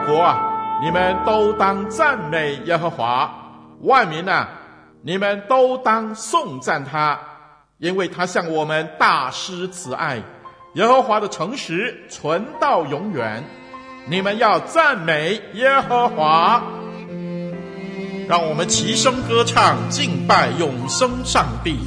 国啊，你们都当赞美耶和华；万民啊，你们都当颂赞他，因为他向我们大施慈爱。耶和华的诚实存到永远。你们要赞美耶和华。让我们齐声歌唱，敬拜永生上帝。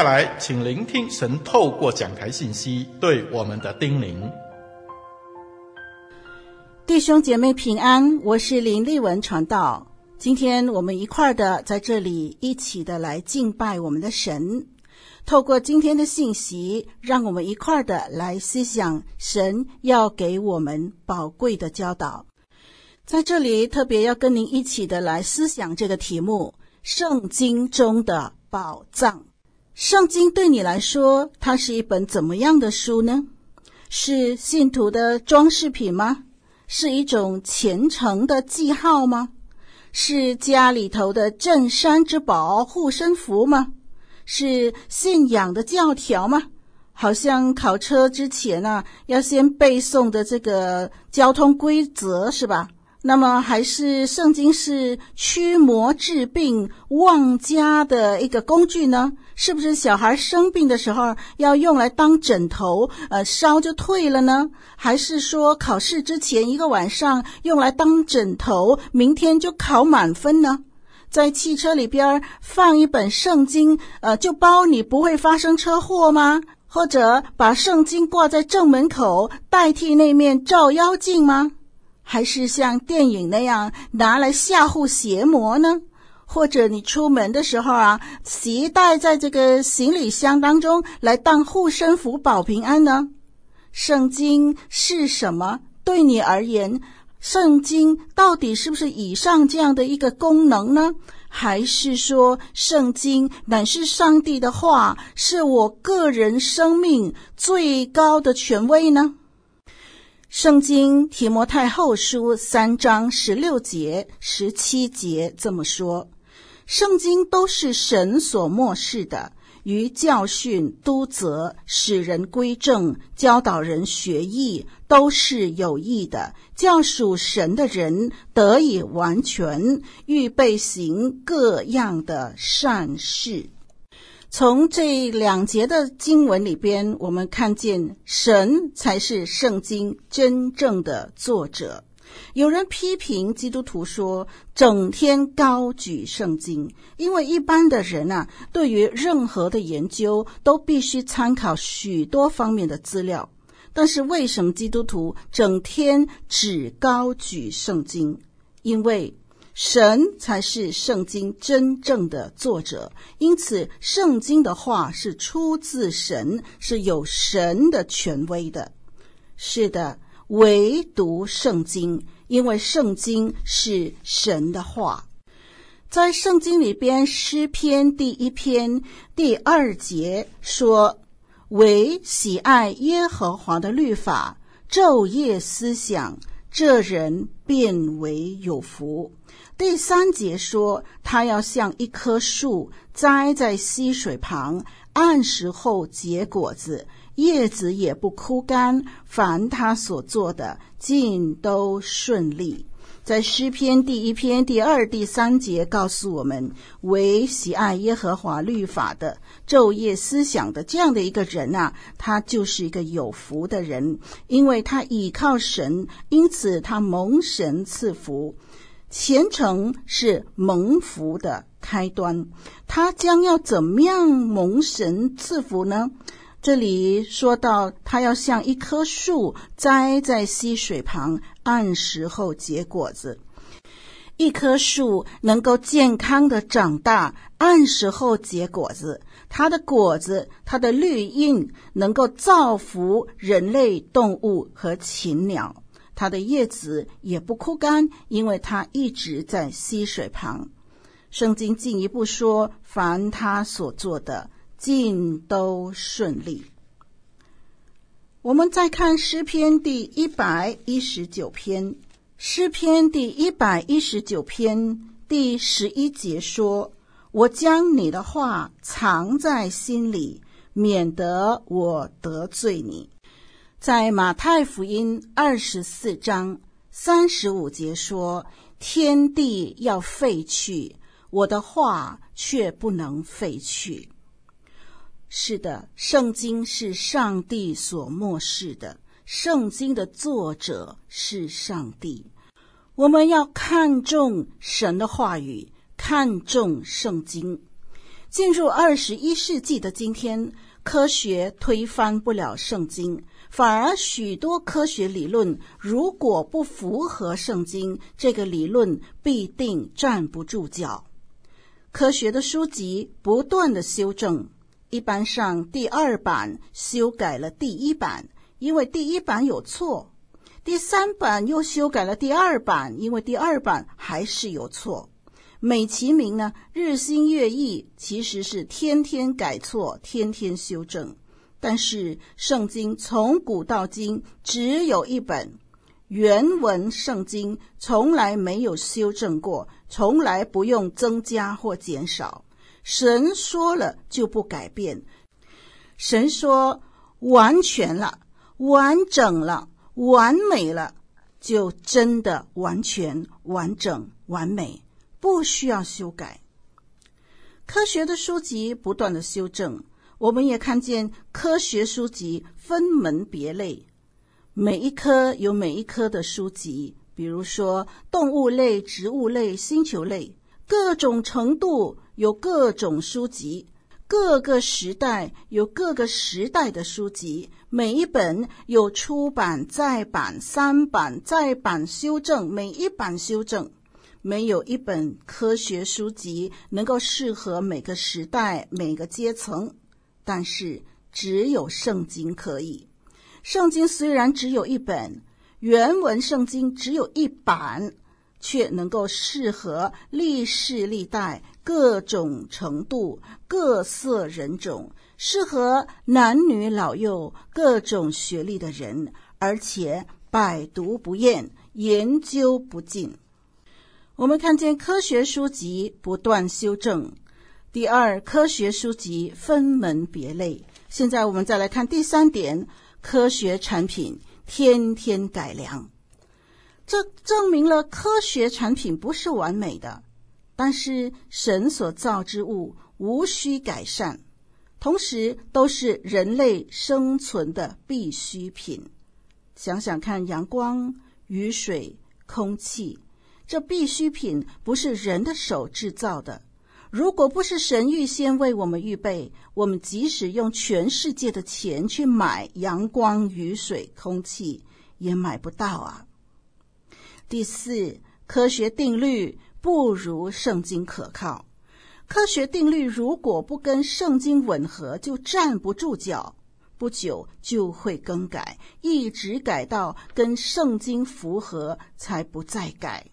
下来，请聆听神透过讲台信息对我们的叮咛。弟兄姐妹平安，我是林丽文传道。今天我们一块儿的在这里一起的来敬拜我们的神。透过今天的信息，让我们一块儿的来思想神要给我们宝贵的教导。在这里特别要跟您一起的来思想这个题目：圣经中的宝藏。圣经对你来说，它是一本怎么样的书呢？是信徒的装饰品吗？是一种虔诚的记号吗？是家里头的镇山之宝、护身符吗？是信仰的教条吗？好像考车之前啊，要先背诵的这个交通规则是吧？那么还是圣经是驱魔治病、旺家的一个工具呢？是不是小孩生病的时候要用来当枕头，呃，烧就退了呢？还是说考试之前一个晚上用来当枕头，明天就考满分呢？在汽车里边放一本圣经，呃，就包你不会发生车祸吗？或者把圣经挂在正门口，代替那面照妖镜吗？还是像电影那样拿来吓唬邪魔呢？或者你出门的时候啊，携带在这个行李箱当中来当护身符保平安呢？圣经是什么？对你而言，圣经到底是不是以上这样的一个功能呢？还是说，圣经乃是上帝的话，是我个人生命最高的权威呢？圣经提摩太后书三章十六节、十七节这么说：圣经都是神所默示的，于教训、督责、使人归正、教导人学义，都是有益的，叫属神的人得以完全，预备行各样的善事。从这两节的经文里边，我们看见神才是圣经真正的作者。有人批评基督徒说，整天高举圣经，因为一般的人啊，对于任何的研究都必须参考许多方面的资料。但是为什么基督徒整天只高举圣经？因为神才是圣经真正的作者，因此圣经的话是出自神，是有神的权威的。是的，唯独圣经，因为圣经是神的话。在圣经里边，诗篇第一篇第二节说：“唯喜爱耶和华的律法，昼夜思想，这人便为有福。”第三节说，他要像一棵树栽在溪水旁，按时候结果子，叶子也不枯干。凡他所做的，尽都顺利。在诗篇第一篇第二、第三节告诉我们，唯喜爱耶和华律法的，昼夜思想的这样的一个人啊，他就是一个有福的人，因为他倚靠神，因此他蒙神赐福。虔诚是蒙福的开端，他将要怎么样蒙神赐福呢？这里说到，他要像一棵树栽在溪水旁，按时候结果子。一棵树能够健康的长大，按时候结果子，它的果子，它的绿荫能够造福人类、动物和禽鸟。它的叶子也不枯干，因为它一直在溪水旁。圣经进一步说，凡他所做的，尽都顺利。我们再看诗篇第一百一十九篇，诗篇第一百一十九篇第十一节说：“我将你的话藏在心里，免得我得罪你。”在马太福音二十四章三十五节说：“天地要废去，我的话却不能废去。”是的，圣经是上帝所默示的，圣经的作者是上帝。我们要看重神的话语，看重圣经。进入二十一世纪的今天，科学推翻不了圣经。反而，许多科学理论如果不符合圣经，这个理论必定站不住脚。科学的书籍不断的修正，一般上第二版修改了第一版，因为第一版有错；第三版又修改了第二版，因为第二版还是有错。美其名呢，日新月异，其实是天天改错，天天修正。但是圣经从古到今只有一本原文，圣经从来没有修正过，从来不用增加或减少。神说了就不改变，神说完全了、完整了、完美了，就真的完全、完整、完美，不需要修改。科学的书籍不断的修正。我们也看见科学书籍分门别类，每一科有每一科的书籍，比如说动物类、植物类、星球类，各种程度有各种书籍，各个时代有各个时代的书籍，每一本有出版、再版、三版、再版、修正，每一版修正，没有一本科学书籍能够适合每个时代、每个阶层。但是只有圣经可以。圣经虽然只有一本，原文圣经只有一版，却能够适合历世历代各种程度、各色人种，适合男女老幼各种学历的人，而且百读不厌，研究不尽。我们看见科学书籍不断修正。第二，科学书籍分门别类。现在我们再来看第三点，科学产品天天改良。这证明了科学产品不是完美的，但是神所造之物无需改善，同时都是人类生存的必需品。想想看，阳光、雨水、空气，这必需品不是人的手制造的。如果不是神预先为我们预备，我们即使用全世界的钱去买阳光、雨水、空气，也买不到啊。第四，科学定律不如圣经可靠。科学定律如果不跟圣经吻合，就站不住脚，不久就会更改，一直改到跟圣经符合，才不再改。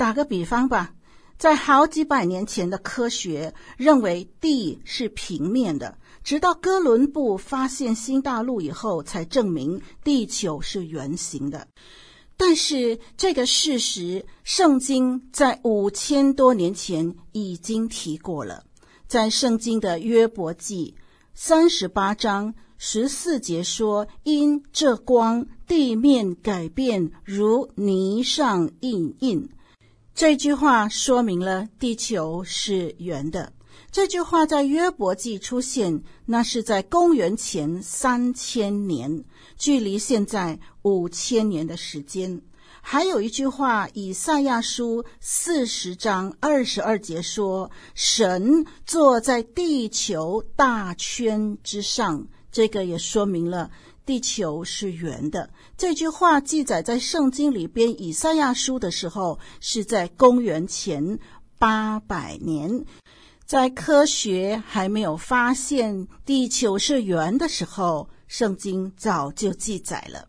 打个比方吧。在好几百年前的科学认为地是平面的，直到哥伦布发现新大陆以后，才证明地球是圆形的。但是这个事实，圣经在五千多年前已经提过了。在圣经的约伯记三十八章十四节说：“因这光，地面改变如泥上印印。”这句话说明了地球是圆的。这句话在约伯记出现，那是在公元前三千年，距离现在五千年的时间。还有一句话，以赛亚书四十章二十二节说：“神坐在地球大圈之上。”这个也说明了。地球是圆的。这句话记载在圣经里边，以赛亚书的时候是在公元前八百年，在科学还没有发现地球是圆的时候，圣经早就记载了。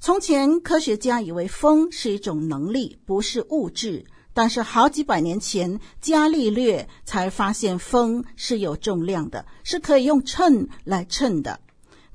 从前科学家以为风是一种能力，不是物质，但是好几百年前，伽利略才发现风是有重量的，是可以用秤来称的。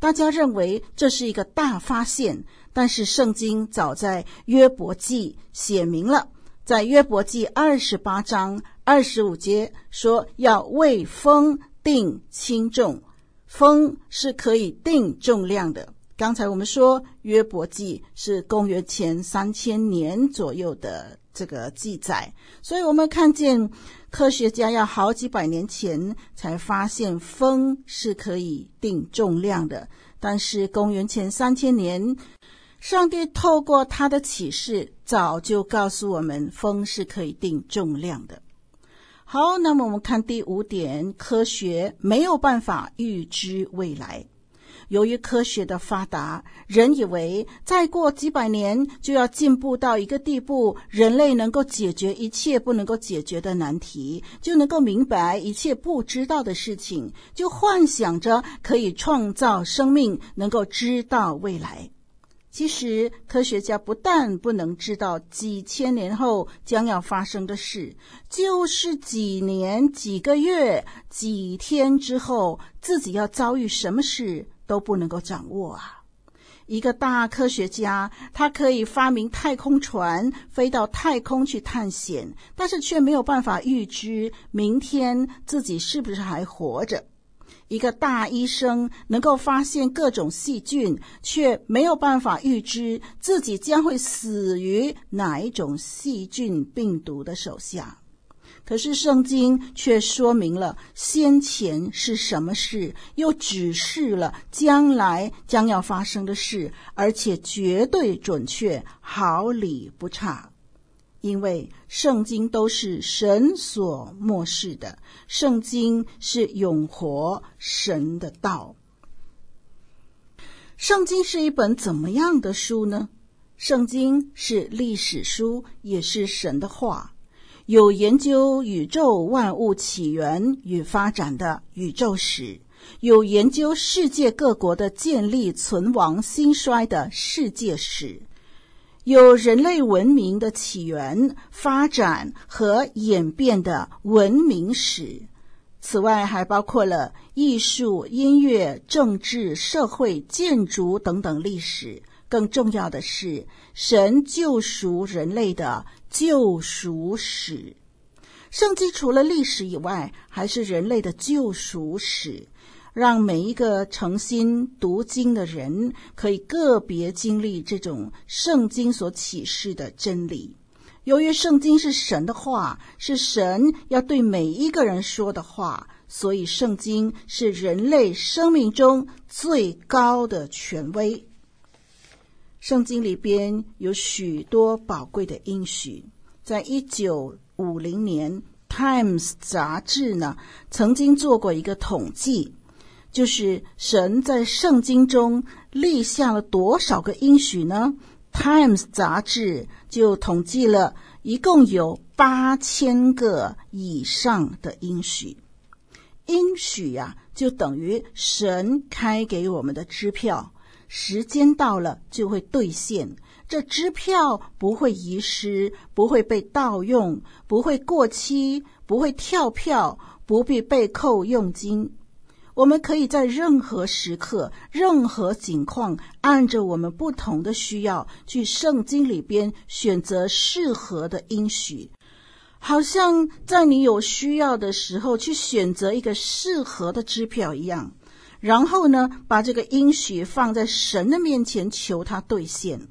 大家认为这是一个大发现，但是圣经早在约伯记写明了，在约伯记二十八章二十五节说要为风定轻重，风是可以定重量的。刚才我们说约伯记是公元前三千年左右的这个记载，所以我们看见。科学家要好几百年前才发现风是可以定重量的，但是公元前三千年，上帝透过他的启示，早就告诉我们风是可以定重量的。好，那么我们看第五点，科学没有办法预知未来。由于科学的发达，人以为再过几百年就要进步到一个地步，人类能够解决一切不能够解决的难题，就能够明白一切不知道的事情，就幻想着可以创造生命，能够知道未来。其实，科学家不但不能知道几千年后将要发生的事，就是几年、几个月、几天之后自己要遭遇什么事。都不能够掌握啊！一个大科学家，他可以发明太空船，飞到太空去探险，但是却没有办法预知明天自己是不是还活着。一个大医生能够发现各种细菌，却没有办法预知自己将会死于哪一种细菌病毒的手下。可是圣经却说明了先前是什么事，又指示了将来将要发生的事，而且绝对准确，毫厘不差。因为圣经都是神所默示的，圣经是永活神的道。圣经是一本怎么样的书呢？圣经是历史书，也是神的话。有研究宇宙万物起源与发展的宇宙史，有研究世界各国的建立、存亡、兴衰的世界史，有人类文明的起源、发展和演变的文明史。此外，还包括了艺术、音乐、政治、社会、建筑等等历史。更重要的是神救赎人类的救赎史。圣经除了历史以外，还是人类的救赎史，让每一个诚心读经的人可以个别经历这种圣经所启示的真理。由于圣经是神的话，是神要对每一个人说的话，所以圣经是人类生命中最高的权威。圣经里边有许多宝贵的应许，在一九五零年，《Times》杂志呢曾经做过一个统计，就是神在圣经中立下了多少个应许呢？《Times》杂志就统计了一共有八千个以上的应许。应许呀，就等于神开给我们的支票，时间到了就会兑现。这支票不会遗失，不会被盗用，不会过期，不会跳票，不必被扣佣金。我们可以在任何时刻、任何情况，按着我们不同的需要，去圣经里边选择适合的应许，好像在你有需要的时候去选择一个适合的支票一样。然后呢，把这个应许放在神的面前，求他兑现。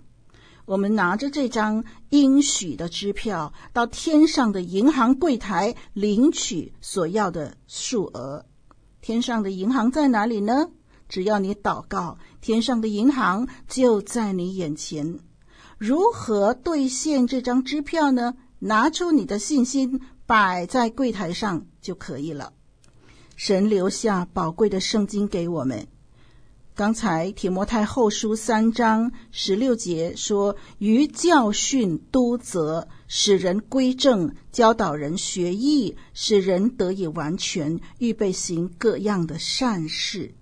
我们拿着这张应许的支票，到天上的银行柜台领取所要的数额。天上的银行在哪里呢？只要你祷告，天上的银行就在你眼前。如何兑现这张支票呢？拿出你的信心，摆在柜台上就可以了。神留下宝贵的圣经给我们。刚才提摩太后书三章十六节说：“于教训、督责、使人归正、教导人学义，使人得以完全，预备行各样的善事。”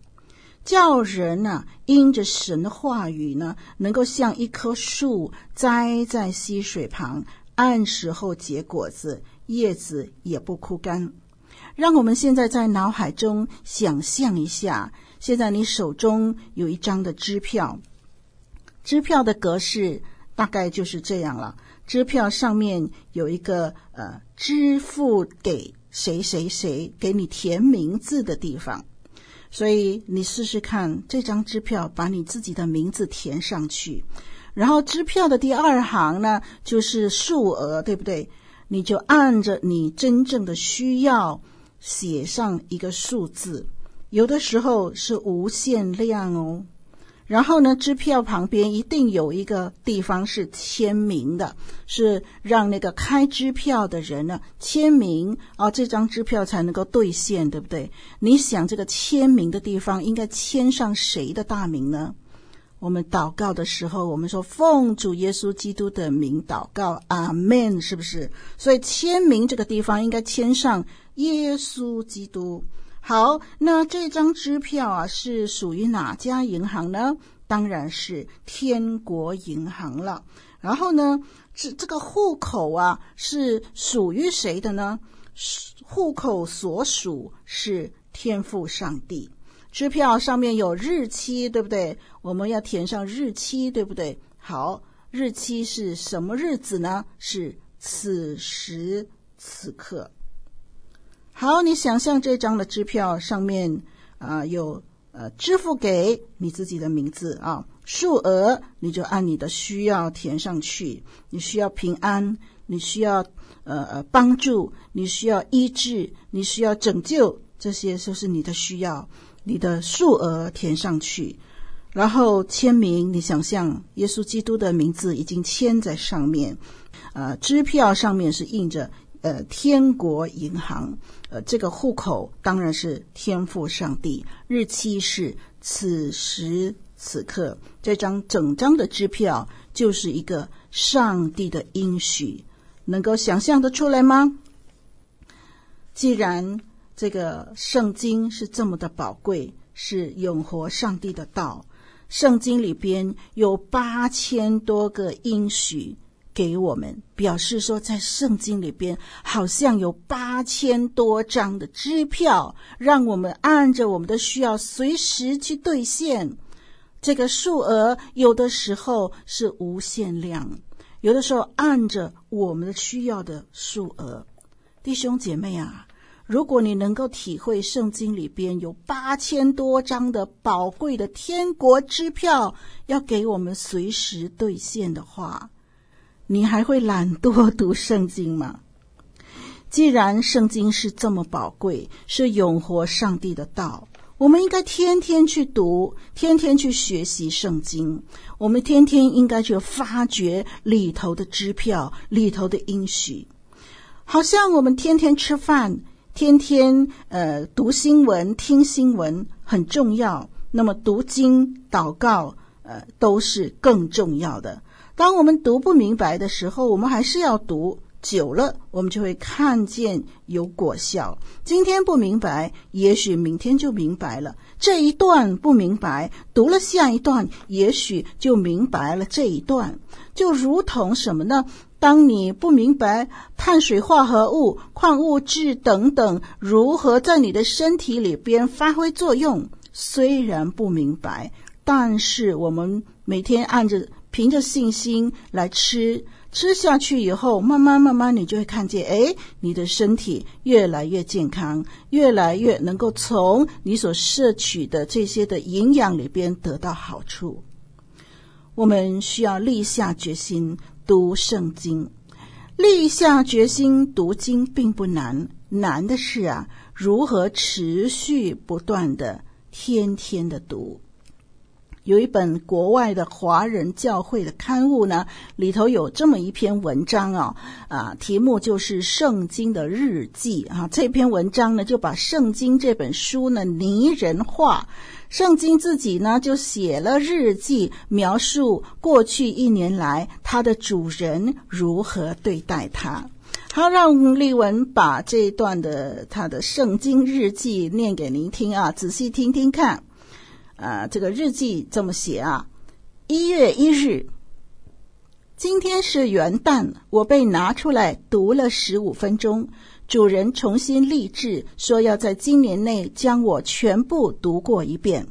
叫人呢、因着神的话语呢，能够像一棵树栽在溪水旁，按时候结果子，叶子也不枯干。让我们现在在脑海中想象一下。现在你手中有一张的支票，支票的格式大概就是这样了。支票上面有一个呃，支付给谁谁谁，给你填名字的地方。所以你试试看，这张支票把你自己的名字填上去，然后支票的第二行呢，就是数额，对不对？你就按着你真正的需要写上一个数字。有的时候是无限量哦，然后呢，支票旁边一定有一个地方是签名的，是让那个开支票的人呢签名哦，这张支票才能够兑现，对不对？你想这个签名的地方应该签上谁的大名呢？我们祷告的时候，我们说奉主耶稣基督的名祷告，阿门，是不是？所以签名这个地方应该签上耶稣基督。好，那这张支票啊是属于哪家银行呢？当然是天国银行了。然后呢，这这个户口啊是属于谁的呢？户口所属是天父上帝。支票上面有日期，对不对？我们要填上日期，对不对？好，日期是什么日子呢？是此时此刻。好，你想象这张的支票上面啊、有呃支付给你自己的名字啊，数额你就按你的需要填上去。你需要平安，你需要呃呃帮助，你需要医治，你需要拯救，这些就是你的需要。你的数额填上去，然后签名。你想象耶稣基督的名字已经签在上面，呃，支票上面是印着。呃，天国银行，呃，这个户口当然是天父上帝，日期是此时此刻，这张整张的支票就是一个上帝的应许，能够想象得出来吗？既然这个圣经是这么的宝贵，是永活上帝的道，圣经里边有八千多个应许。给我们表示说，在圣经里边好像有八千多张的支票，让我们按着我们的需要随时去兑现。这个数额有的时候是无限量，有的时候按着我们的需要的数额。弟兄姐妹啊，如果你能够体会圣经里边有八千多张的宝贵的天国支票要给我们随时兑现的话，你还会懒惰读圣经吗？既然圣经是这么宝贵，是永活上帝的道。我们应该天天去读，天天去学习圣经。我们天天应该去发掘里头的支票，里头的应许。好像我们天天吃饭，天天呃读新闻、听新闻很重要。那么读经、祷告，呃都是更重要的。当我们读不明白的时候，我们还是要读。久了，我们就会看见有果效。今天不明白，也许明天就明白了。这一段不明白，读了下一段，也许就明白了这一段。就如同什么呢？当你不明白碳水化合物、矿物质等等如何在你的身体里边发挥作用，虽然不明白，但是我们每天按着凭着信心来吃。吃下去以后，慢慢慢慢，你就会看见，哎，你的身体越来越健康，越来越能够从你所摄取的这些的营养里边得到好处。我们需要立下决心读圣经，立下决心读经并不难，难的是啊，如何持续不断的天天的读。有一本国外的华人教会的刊物呢，里头有这么一篇文章啊，啊，题目就是《圣经的日记》啊。这篇文章呢，就把圣经这本书呢拟人化，圣经自己呢就写了日记，描述过去一年来它的主人如何对待它。好，让丽文把这段的他的圣经日记念给您听啊，仔细听听看。啊，这个日记这么写啊，一月一日，今天是元旦，我被拿出来读了十五分钟。主人重新立志，说要在今年内将我全部读过一遍。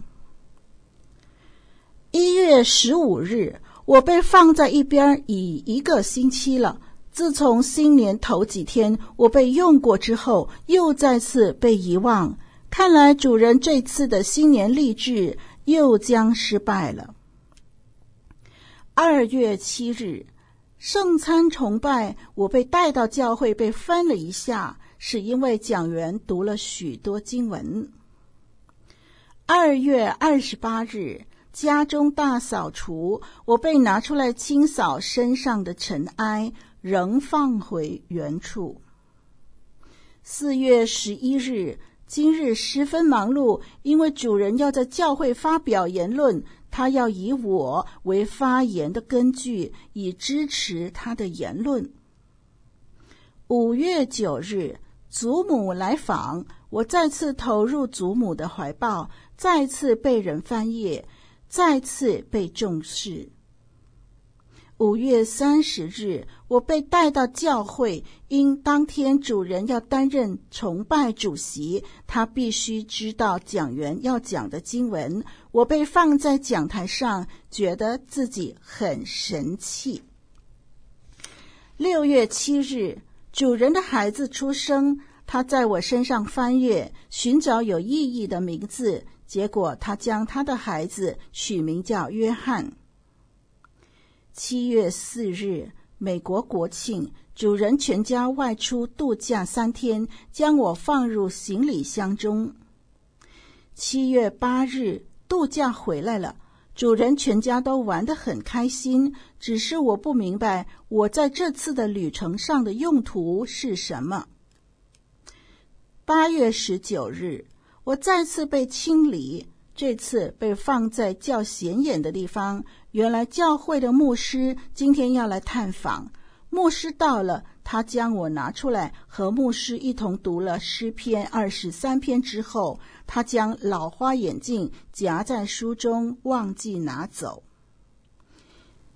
一月十五日，我被放在一边已一个星期了。自从新年头几天我被用过之后，又再次被遗忘。看来主人这次的新年励志又将失败了。二月七日，圣餐崇拜，我被带到教会，被翻了一下，是因为讲员读了许多经文。二月二十八日，家中大扫除，我被拿出来清扫身上的尘埃，仍放回原处。四月十一日。今日十分忙碌，因为主人要在教会发表言论，他要以我为发言的根据，以支持他的言论。五月九日，祖母来访，我再次投入祖母的怀抱，再次被人翻阅，再次被重视。五月三十日，我被带到教会，因当天主人要担任崇拜主席，他必须知道讲员要讲的经文。我被放在讲台上，觉得自己很神气。六月七日，主人的孩子出生，他在我身上翻阅，寻找有意义的名字，结果他将他的孩子取名叫约翰。七月四日，美国国庆，主人全家外出度假三天，将我放入行李箱中。七月八日，度假回来了，主人全家都玩得很开心，只是我不明白我在这次的旅程上的用途是什么。八月十九日，我再次被清理，这次被放在较显眼的地方。原来教会的牧师今天要来探访，牧师到了，他将我拿出来和牧师一同读了诗篇二十三篇之后，他将老花眼镜夹在书中，忘记拿走。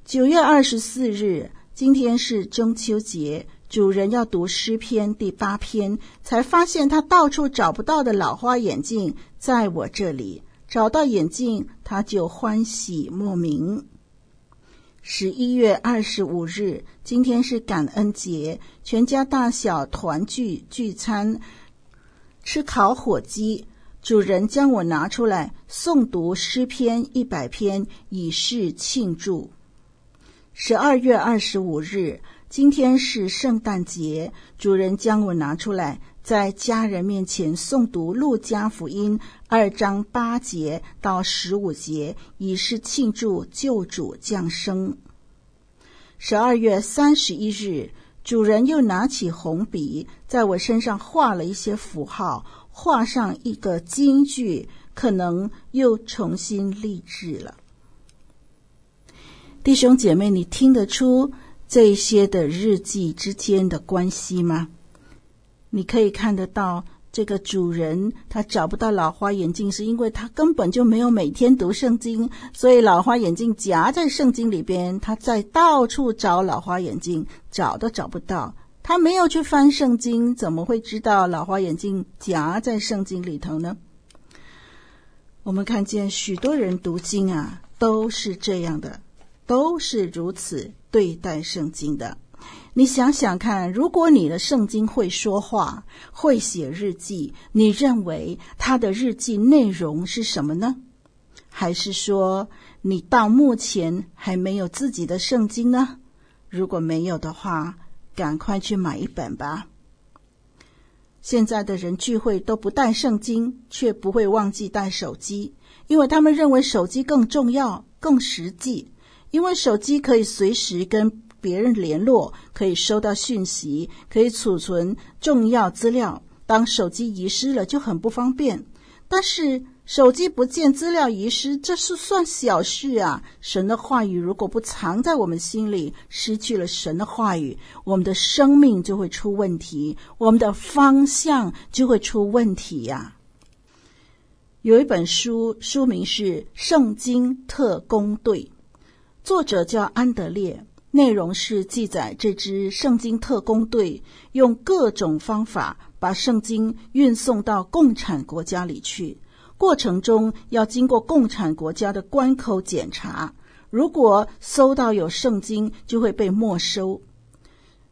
九月二十四日，今天是中秋节，主人要读诗篇第八篇，才发现他到处找不到的老花眼镜在我这里。找到眼镜，他就欢喜莫名。十一月二十五日，今天是感恩节，全家大小团聚聚餐，吃烤火鸡。主人将我拿出来诵读诗篇一百篇，以示庆祝。十二月二十五日，今天是圣诞节，主人将我拿出来，在家人面前诵读路加福音二章八节到十五节，以示庆祝救主降生。十二月三十一日，主人又拿起红笔，在我身上画了一些符号。画上一个金句，可能又重新立志了。弟兄姐妹，你听得出这些的日记之间的关系吗？你可以看得到，这个主人他找不到老花眼镜，是因为他根本就没有每天读圣经，所以老花眼镜夹在圣经里边，他在到处找老花眼镜，找都找不到。他没有去翻圣经，怎么会知道老花眼镜夹在圣经里头呢？我们看见许多人读经啊，都是这样的，都是如此对待圣经的。你想想看，如果你的圣经会说话，会写日记，你认为他的日记内容是什么呢？还是说你到目前还没有自己的圣经呢？如果没有的话，赶快去买一本吧。现在的人聚会都不带圣经，却不会忘记带手机，因为他们认为手机更重要、更实际。因为手机可以随时跟别人联络，可以收到讯息，可以储存重要资料。当手机遗失了，就很不方便。但是，手机不见，资料遗失，这是算小事啊！神的话语如果不藏在我们心里，失去了神的话语，我们的生命就会出问题，我们的方向就会出问题呀。有一本书，书名是《圣经特工队》，作者叫安德烈，内容是记载这支圣经特工队用各种方法把圣经运送到共产国家里去。过程中要经过共产国家的关口检查，如果搜到有圣经，就会被没收。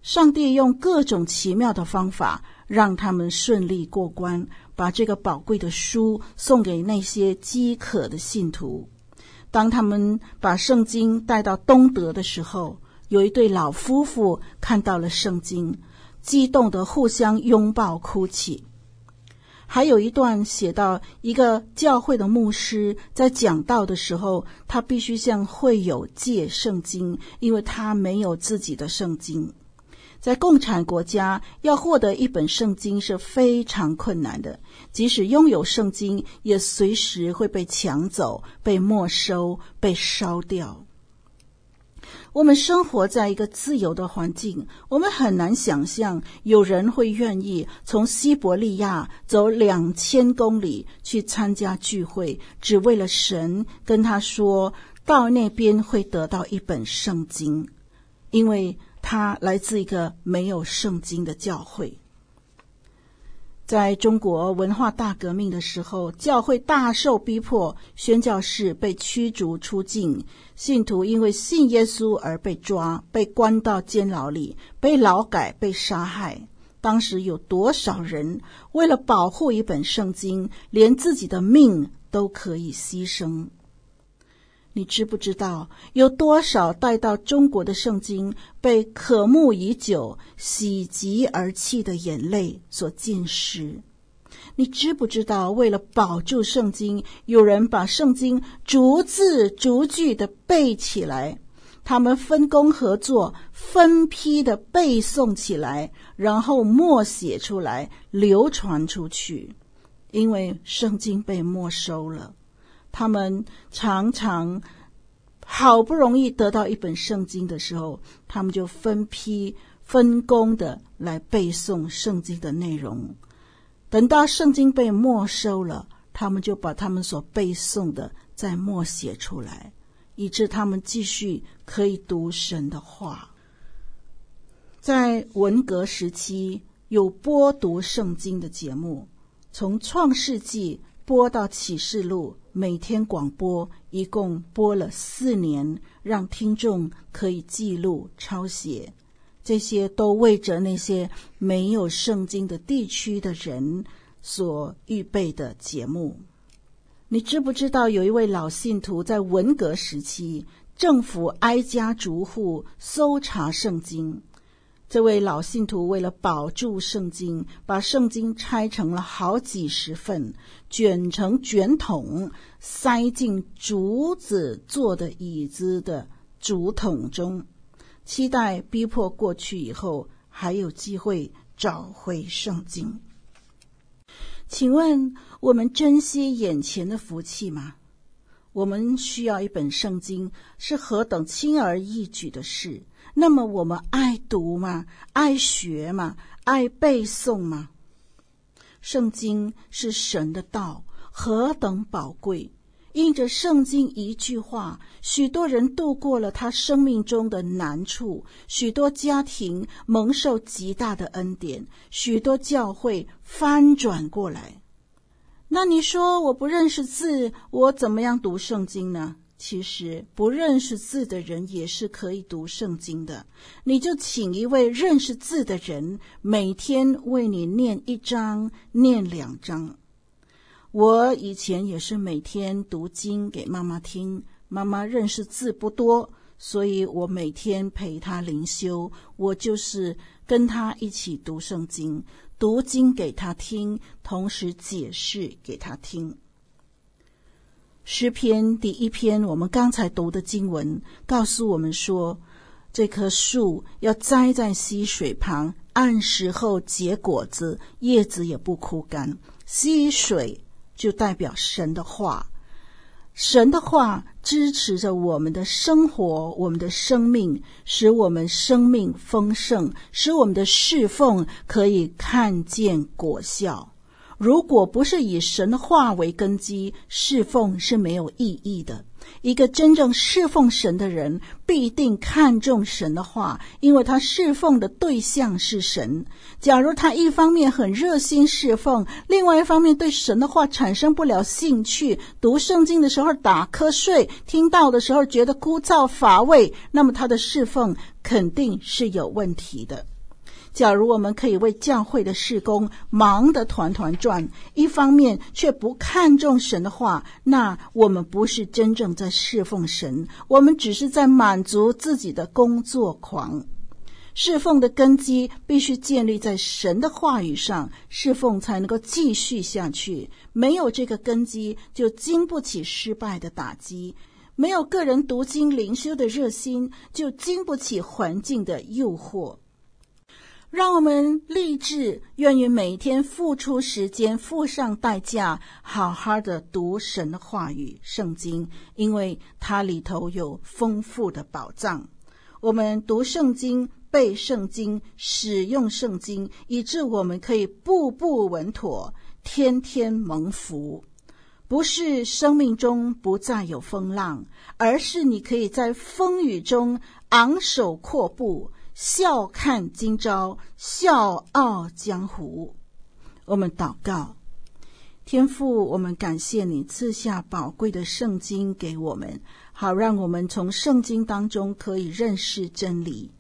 上帝用各种奇妙的方法，让他们顺利过关，把这个宝贵的书送给那些饥渴的信徒。当他们把圣经带到东德的时候，有一对老夫妇看到了圣经，激动地互相拥抱哭泣。还有一段写到，一个教会的牧师在讲道的时候，他必须向会友借圣经，因为他没有自己的圣经。在共产国家，要获得一本圣经是非常困难的，即使拥有圣经，也随时会被抢走、被没收、被烧掉。我们生活在一个自由的环境，我们很难想象有人会愿意从西伯利亚走两千公里去参加聚会，只为了神跟他说到那边会得到一本圣经，因为他来自一个没有圣经的教会。在中国文化大革命的时候，教会大受逼迫，宣教士被驱逐出境，信徒因为信耶稣而被抓，被关到监牢里，被劳改，被杀害。当时有多少人为了保护一本圣经，连自己的命都可以牺牲？你知不知道有多少带到中国的圣经被渴慕已久、喜极而泣的眼泪所浸湿？你知不知道为了保住圣经，有人把圣经逐字逐句的背起来，他们分工合作，分批的背诵起来，然后默写出来，流传出去，因为圣经被没收了。他们常常好不容易得到一本圣经的时候，他们就分批分工的来背诵圣经的内容。等到圣经被没收了，他们就把他们所背诵的再默写出来，以致他们继续可以读神的话。在文革时期，有播读圣经的节目，从创世纪播到启示录。每天广播，一共播了四年，让听众可以记录抄写。这些都为着那些没有圣经的地区的人所预备的节目。你知不知道有一位老信徒在文革时期，政府挨家逐户搜查圣经。这位老信徒为了保住圣经，把圣经拆成了好几十份，卷成卷筒，塞进竹子做的椅子的竹筒中。期待逼迫过去以后还有机会找回圣经。请问我们珍惜眼前的福气吗？我们需要一本圣经是何等轻而易举的事。那么我们爱读吗？爱学吗？爱背诵吗？圣经是神的道，何等宝贵！因着圣经一句话，许多人度过了他生命中的难处，许多家庭蒙受极大的恩典，许多教会翻转过来。那你说我不认识字，我怎么样读圣经呢？其实不认识字的人也是可以读圣经的。你就请一位认识字的人，每天为你念一章，念两章。我以前也是每天读经给妈妈听，妈妈认识字不多，所以我每天陪她灵修，我就是跟她一起读圣经，读经给她听，同时解释给她听。诗篇第一篇，我们刚才读的经文告诉我们说，这棵树要栽在溪水旁，按时候结果子，叶子也不枯干。溪水。就代表神的话，神的话支持着我们的生活，我们的生命，使我们生命丰盛，使我们的侍奉可以看见果效。如果不是以神的话为根基，侍奉是没有意义的。一个真正侍奉神的人，必定看重神的话，因为他侍奉的对象是神。假如他一方面很热心侍奉，另外一方面对神的话产生不了兴趣，读圣经的时候打瞌睡，听到的时候觉得枯燥乏味，那么他的侍奉肯定是有问题的。假如我们可以为教会的事工忙得团团转，一方面却不看重神的话，那我们不是真正在侍奉神，我们只是在满足自己的工作狂。侍奉的根基必须建立在神的话语上，侍奉才能够继续下去。没有这个根基，就经不起失败的打击；没有个人读经灵修的热心，就经不起环境的诱惑。让我们立志，愿意每天付出时间，付上代价，好好的读神的话语——圣经，因为它里头有丰富的宝藏。我们读圣经、背圣经、使用圣经，以致我们可以步步稳妥，天天蒙福。不是生命中不再有风浪，而是你可以在风雨中昂首阔步。笑看今朝，笑傲江湖。我们祷告，天父，我们感谢你赐下宝贵的圣经给我们，好让我们从圣经当中可以认识真理。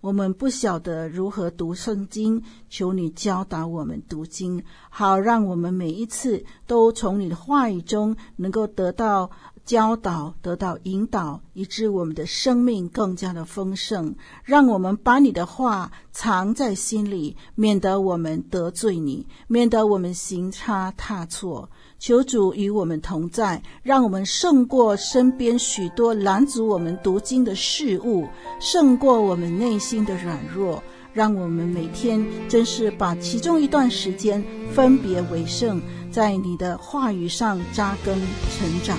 我们不晓得如何读圣经，求你教导我们读经，好让我们每一次都从你的话语中能够得到。教导得到引导，以致我们的生命更加的丰盛。让我们把你的话藏在心里，免得我们得罪你，免得我们行差踏错。求主与我们同在，让我们胜过身边许多拦阻我们读经的事物，胜过我们内心的软弱。让我们每天真是把其中一段时间分别为圣，在你的话语上扎根成长。